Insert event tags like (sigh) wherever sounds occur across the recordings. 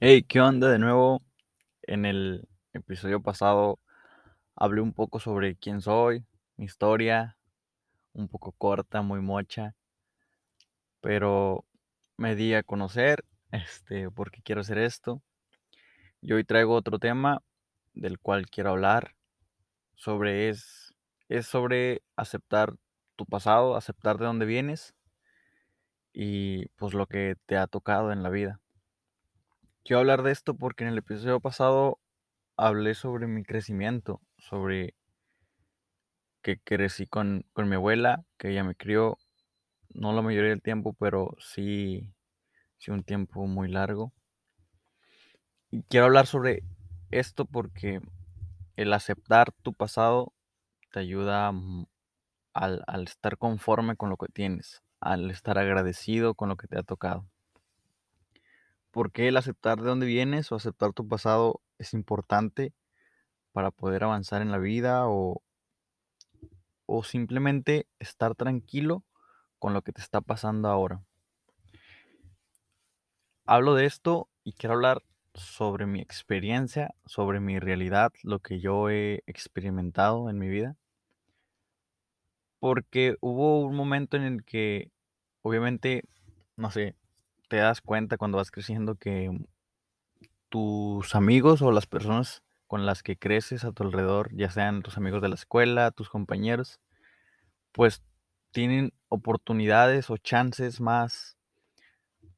Hey, ¿qué onda de nuevo? En el episodio pasado hablé un poco sobre quién soy, mi historia, un poco corta, muy mocha, pero me di a conocer, este, porque quiero hacer esto. Y hoy traigo otro tema del cual quiero hablar sobre es es sobre aceptar tu pasado, aceptar de dónde vienes y pues lo que te ha tocado en la vida. Quiero hablar de esto porque en el episodio pasado hablé sobre mi crecimiento, sobre que crecí con, con mi abuela, que ella me crió, no la mayoría del tiempo, pero sí, sí un tiempo muy largo. Y quiero hablar sobre esto porque el aceptar tu pasado te ayuda al estar conforme con lo que tienes, al estar agradecido con lo que te ha tocado. ¿Por qué el aceptar de dónde vienes o aceptar tu pasado es importante para poder avanzar en la vida o, o simplemente estar tranquilo con lo que te está pasando ahora? Hablo de esto y quiero hablar sobre mi experiencia, sobre mi realidad, lo que yo he experimentado en mi vida. Porque hubo un momento en el que, obviamente, no sé, te das cuenta cuando vas creciendo que tus amigos o las personas con las que creces a tu alrededor, ya sean tus amigos de la escuela, tus compañeros, pues tienen oportunidades o chances más,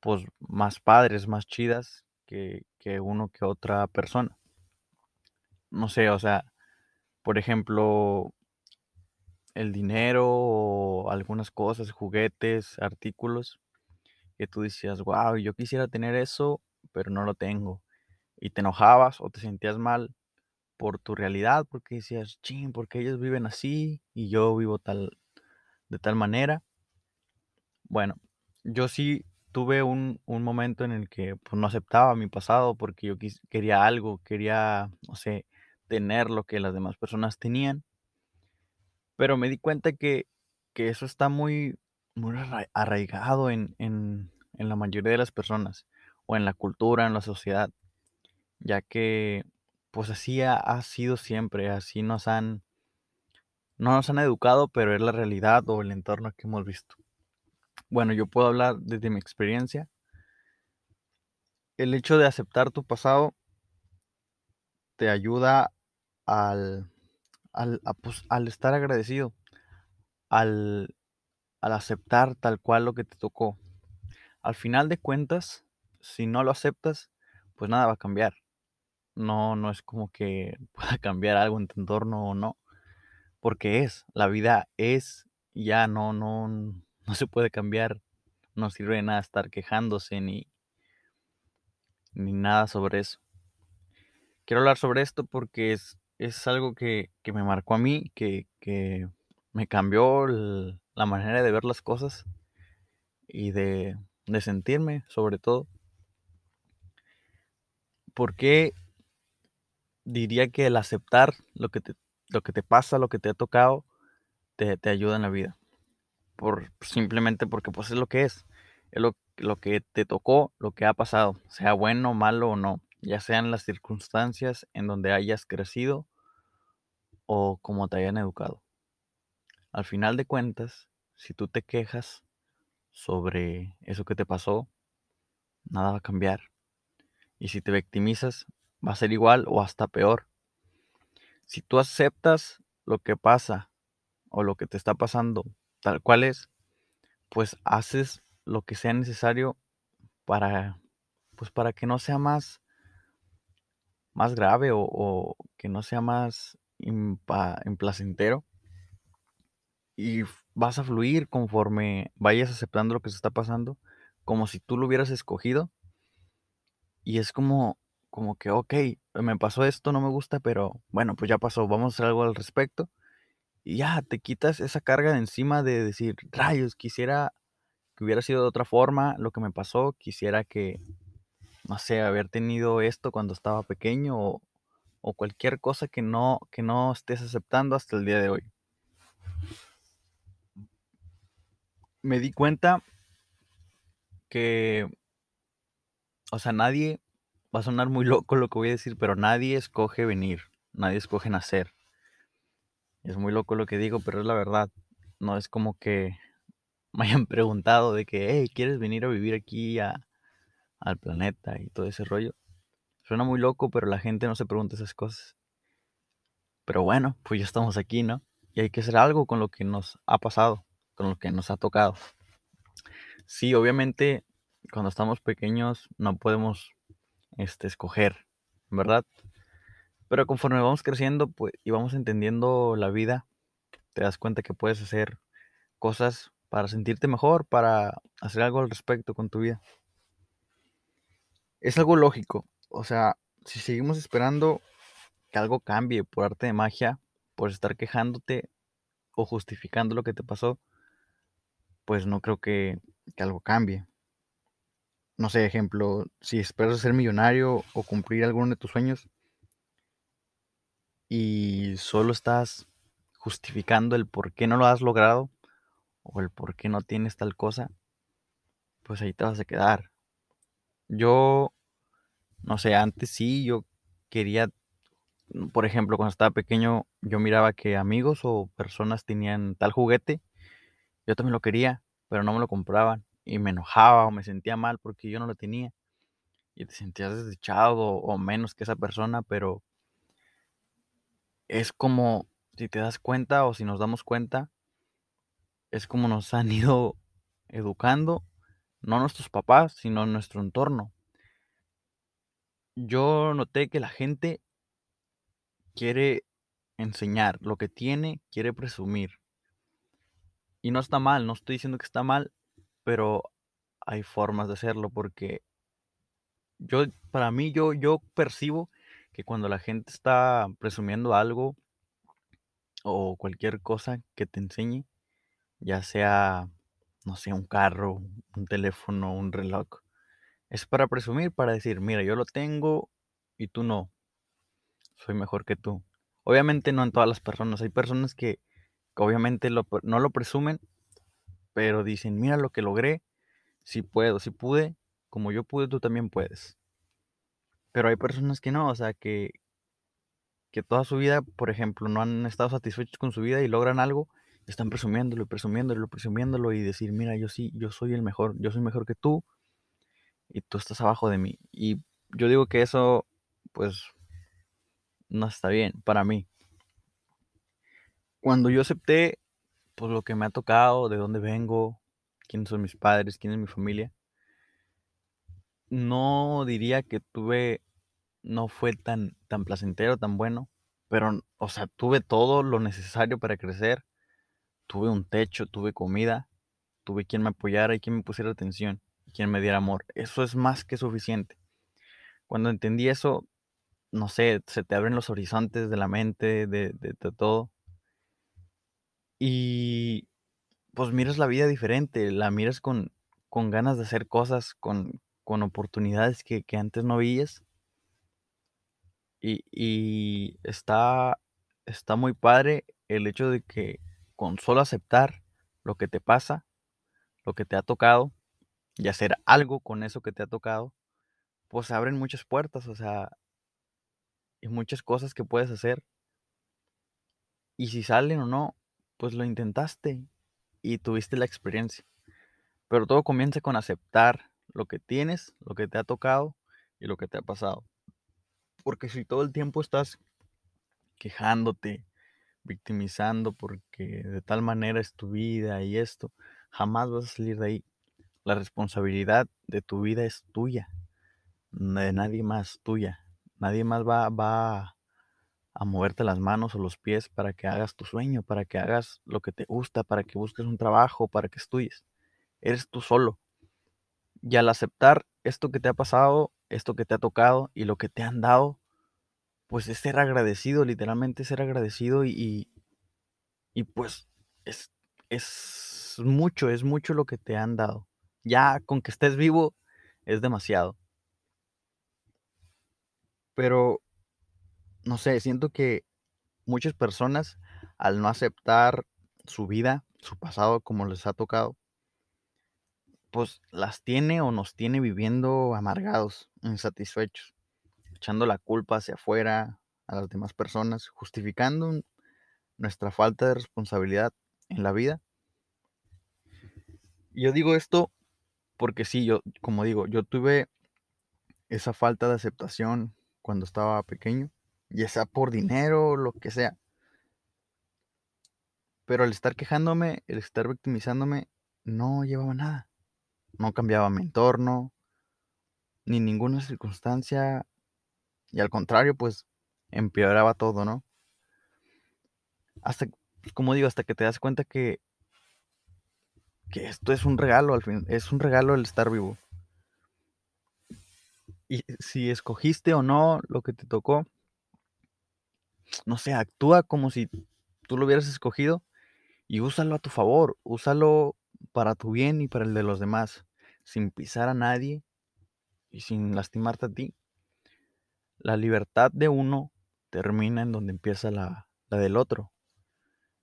pues más padres, más chidas que, que uno que otra persona. No sé, o sea, por ejemplo, el dinero o algunas cosas, juguetes, artículos, que tú decías, wow, yo quisiera tener eso, pero no lo tengo. Y te enojabas o te sentías mal por tu realidad, porque decías, ching, porque ellos viven así y yo vivo tal, de tal manera. Bueno, yo sí tuve un, un momento en el que pues, no aceptaba mi pasado porque yo quis- quería algo, quería, no sé, tener lo que las demás personas tenían, pero me di cuenta que, que eso está muy, muy arra- arraigado en, en, en la mayoría de las personas, o en la cultura, en la sociedad, ya que pues así ha, sido siempre, así nos han, no nos han educado, pero es la realidad o el entorno que hemos visto. Bueno, yo puedo hablar desde mi experiencia. El hecho de aceptar tu pasado te ayuda al, al, pues, al estar agradecido, al, al aceptar tal cual lo que te tocó. Al final de cuentas, si no lo aceptas, pues nada va a cambiar. No, no es como que (laughs) pueda cambiar algo en tu entorno o no, porque es, la vida es, ya no, no, (laughs) no se puede cambiar. No sirve de nada estar quejándose ni, ni nada sobre eso. Quiero hablar sobre esto porque es, es algo que, que me marcó a mí, que, que me cambió el- la manera de ver las cosas y de, de sentirme, sobre todo. ¿Por qué diría que el aceptar lo que te, lo que te pasa, lo que te ha tocado, te, te ayuda en la vida? Por, simplemente porque pues es lo que es. Es lo, lo que te tocó, lo que ha pasado, sea bueno, malo o no, ya sean las circunstancias en donde hayas crecido o como te hayan educado. Al final de cuentas, si tú te quejas sobre eso que te pasó, nada va a cambiar. Y si te victimizas, va a ser igual o hasta peor. Si tú aceptas lo que pasa o lo que te está pasando tal cual es, pues haces lo que sea necesario para, pues para que no sea más, más grave o, que no sea más impa- implacentero y vas a fluir conforme vayas aceptando lo que se está pasando, como si tú lo hubieras escogido. Y es como, como que, ok, me pasó esto, no me gusta, pero bueno, pues ya pasó, vamos a hacer algo al respecto. Y ya te quitas esa carga de encima de decir, rayos, quisiera que hubiera sido de otra forma lo que me pasó, quisiera que, no sé, haber tenido esto cuando estaba pequeño o, o cualquier cosa que no, que no estés aceptando hasta el día de hoy. Me di cuenta que, o sea, nadie, va a sonar muy loco lo que voy a decir, pero nadie escoge venir, nadie escoge nacer. Es muy loco lo que digo, pero es la verdad. No es como que (laughs) me hayan preguntado de que, hey, ¿quieres venir a vivir aquí a, al planeta y todo ese rollo? Suena muy loco, pero la gente no se pregunta esas cosas. Pero bueno, pues ya estamos aquí, ¿no? Y hay que hacer algo con lo que nos ha pasado, con lo que nos ha tocado. Sí, obviamente, cuando estamos pequeños no podemos este, escoger, ¿verdad? Pero conforme vamos creciendo pues, y vamos entendiendo la vida, te das cuenta que puedes hacer cosas para sentirte mejor, para hacer algo al respecto con tu vida. Es algo lógico, o sea, si seguimos esperando que algo cambie por arte de magia, por estar quejándote o justificando lo que te pasó, pues no creo que, que algo cambie. No sé, ejemplo, si esperas ser millonario o cumplir alguno de tus sueños y solo estás justificando el por qué no lo has logrado o el por qué no tienes tal cosa, pues ahí te vas a quedar. Yo, no sé, antes sí, yo quería, por ejemplo, cuando estaba pequeño, yo miraba que amigos o personas tenían tal juguete, yo también lo quería, pero no me lo compraban y me enojaba o me sentía mal porque yo no lo tenía. Y te sentías desdichado o menos que esa persona, pero es como, si te das cuenta o si nos damos cuenta, es como nos han (laughs) ido educando, no nuestros papás, sino nuestro entorno. Yo noté que la gente quiere enseñar lo que tiene, quiere presumir. Y no está mal, no estoy diciendo que está mal, pero hay formas de hacerlo porque yo, para mí, yo, yo percibo que cuando la gente está presumiendo algo o cualquier cosa que te enseñe, ya sea, no sé, un carro, un teléfono, un reloj, es para presumir, para decir, mira, yo lo tengo y tú no, soy mejor que tú. Obviamente no en todas las personas, hay personas que, obviamente no lo presumen, pero dicen, mira lo que logré, si puedo, si pude, como yo pude, tú también puedes. Pero hay personas que no, o sea, que, que toda su vida, por ejemplo, no han estado satisfechos con su vida y logran algo, están presumiéndolo, presumiéndolo, presumiéndolo y decir, mira, yo sí, yo soy el mejor, yo soy mejor que tú y tú estás abajo de mí. Y yo digo que eso, pues, no está bien para mí. Cuando yo acepté, pues, lo que me ha tocado, de dónde vengo, quiénes son mis padres, quién es mi familia, no diría que tuve no fue tan tan placentero, tan bueno, pero, o sea, tuve todo lo necesario para crecer. Tuve un techo, tuve comida, tuve quien me apoyara y quien me pusiera atención, quien me diera amor. Eso es más que suficiente. Cuando entendí eso, no sé, se te abren los horizontes de la mente, de todo. Y, pues, miras la vida diferente, la miras con con ganas de hacer cosas, con con oportunidades que que antes no veías. Y y está está muy padre el hecho de que con solo aceptar lo que te pasa, lo que te ha tocado, y hacer algo con eso que te ha tocado, pues, abren muchas puertas, o sea y muchas cosas que puedes hacer. Y si salen o no, pues, lo intentaste y tuviste la experiencia. Pero todo comienza con aceptar lo que tienes, lo que te ha tocado y lo que te ha pasado. Porque si todo el tiempo estás quejándote, victimizando porque de tal manera es tu vida y esto, jamás vas a salir de ahí. La responsabilidad de tu vida es tuya, de nadie más, tuya. Nadie más va va a moverte las manos o los pies para que hagas tu sueño, para que hagas lo que te gusta, para que busques un trabajo, para que estudies. Eres tú solo. Y al aceptar esto que te ha pasado, esto que te ha tocado y lo que te han dado, pues, es ser agradecido, literalmente ser agradecido y y pues, es es mucho, es mucho lo que te han dado. Ya con que estés vivo es demasiado. Pero no sé, siento que muchas personas, al no aceptar su vida, su pasado, como les ha tocado pues, las tiene o nos tiene viviendo amargados, insatisfechos. echando la culpa hacia afuera a las demás personas, justificando nuestra falta de responsabilidad en la vida. Yo digo esto porque sí, yo, como digo, yo tuve esa falta de aceptación cuando estaba pequeño, ya sea por dinero lo que sea. Pero al estar quejándome, el estar victimizándome, no llevaba nada. No cambiaba mi entorno, ni ninguna circunstancia. Y al contrario, pues empeoraba todo, ¿no? Hasta, pues, como digo, hasta que te das cuenta que, que esto es un regalo, al fin, es un regalo el estar vivo. Y si escogiste o no lo que te tocó, no sé, actúa como si tú lo hubieras escogido y úsalo a tu favor, úsalo para tu bien y para el de los demás, sin pisar a nadie y sin lastimarte a ti. La libertad de uno termina en donde empieza la, la del otro.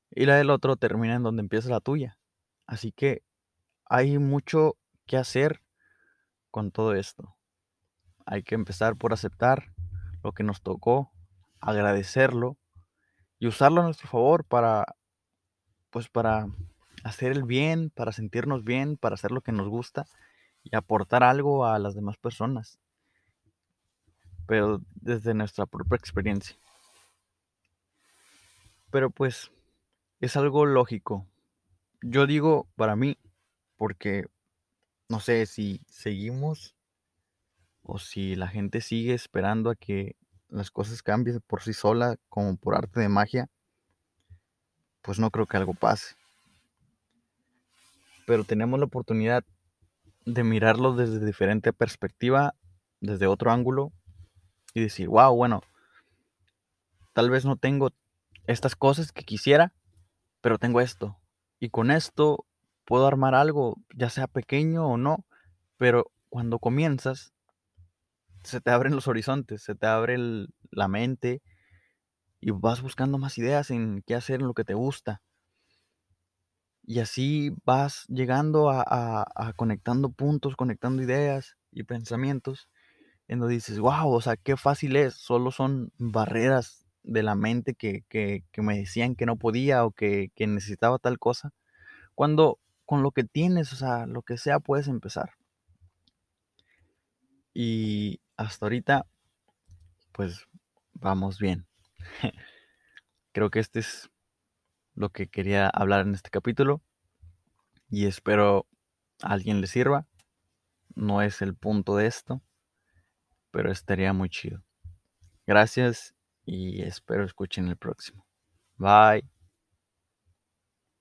Y la del otro termina en donde empieza la tuya. Así que hay mucho que hacer con todo esto. Hay que empezar por aceptar lo que nos tocó, agradecerlo y usarlo a nuestro favor para pues para hacer el bien, para sentirnos bien, para hacer lo que nos gusta y aportar algo a las demás personas. Pero desde nuestra propia experiencia. Pero pues es algo lógico. Yo digo para mí, porque no sé si seguimos o si la gente sigue esperando a que las cosas cambien por sí sola, como por arte de magia pues no creo que algo pase. Pero tenemos la oportunidad de mirarlo desde diferente perspectiva, desde otro ángulo y decir, wow, bueno, tal vez no tengo estas cosas que quisiera, pero tengo esto. Y con esto puedo armar algo, ya sea pequeño o no, pero cuando comienzas, se te abren los horizontes, se te abre la mente y vas buscando más ideas en qué hacer, en lo que te gusta. Y así vas llegando a, conectando puntos, conectando ideas y pensamientos, en donde dices, wow, o sea, qué fácil es, solo son barreras de la mente que, me decían que no podía o que, que necesitaba tal cosa, cuando con lo que tienes, o sea, lo que sea, puedes empezar. Y hasta ahorita, pues vamos bien. (laughs) Creo que este es lo que quería hablar en este capítulo y espero a alguien le sirva. No es el punto de esto, pero estaría muy chido. Gracias y espero escuchen el próximo. Bye.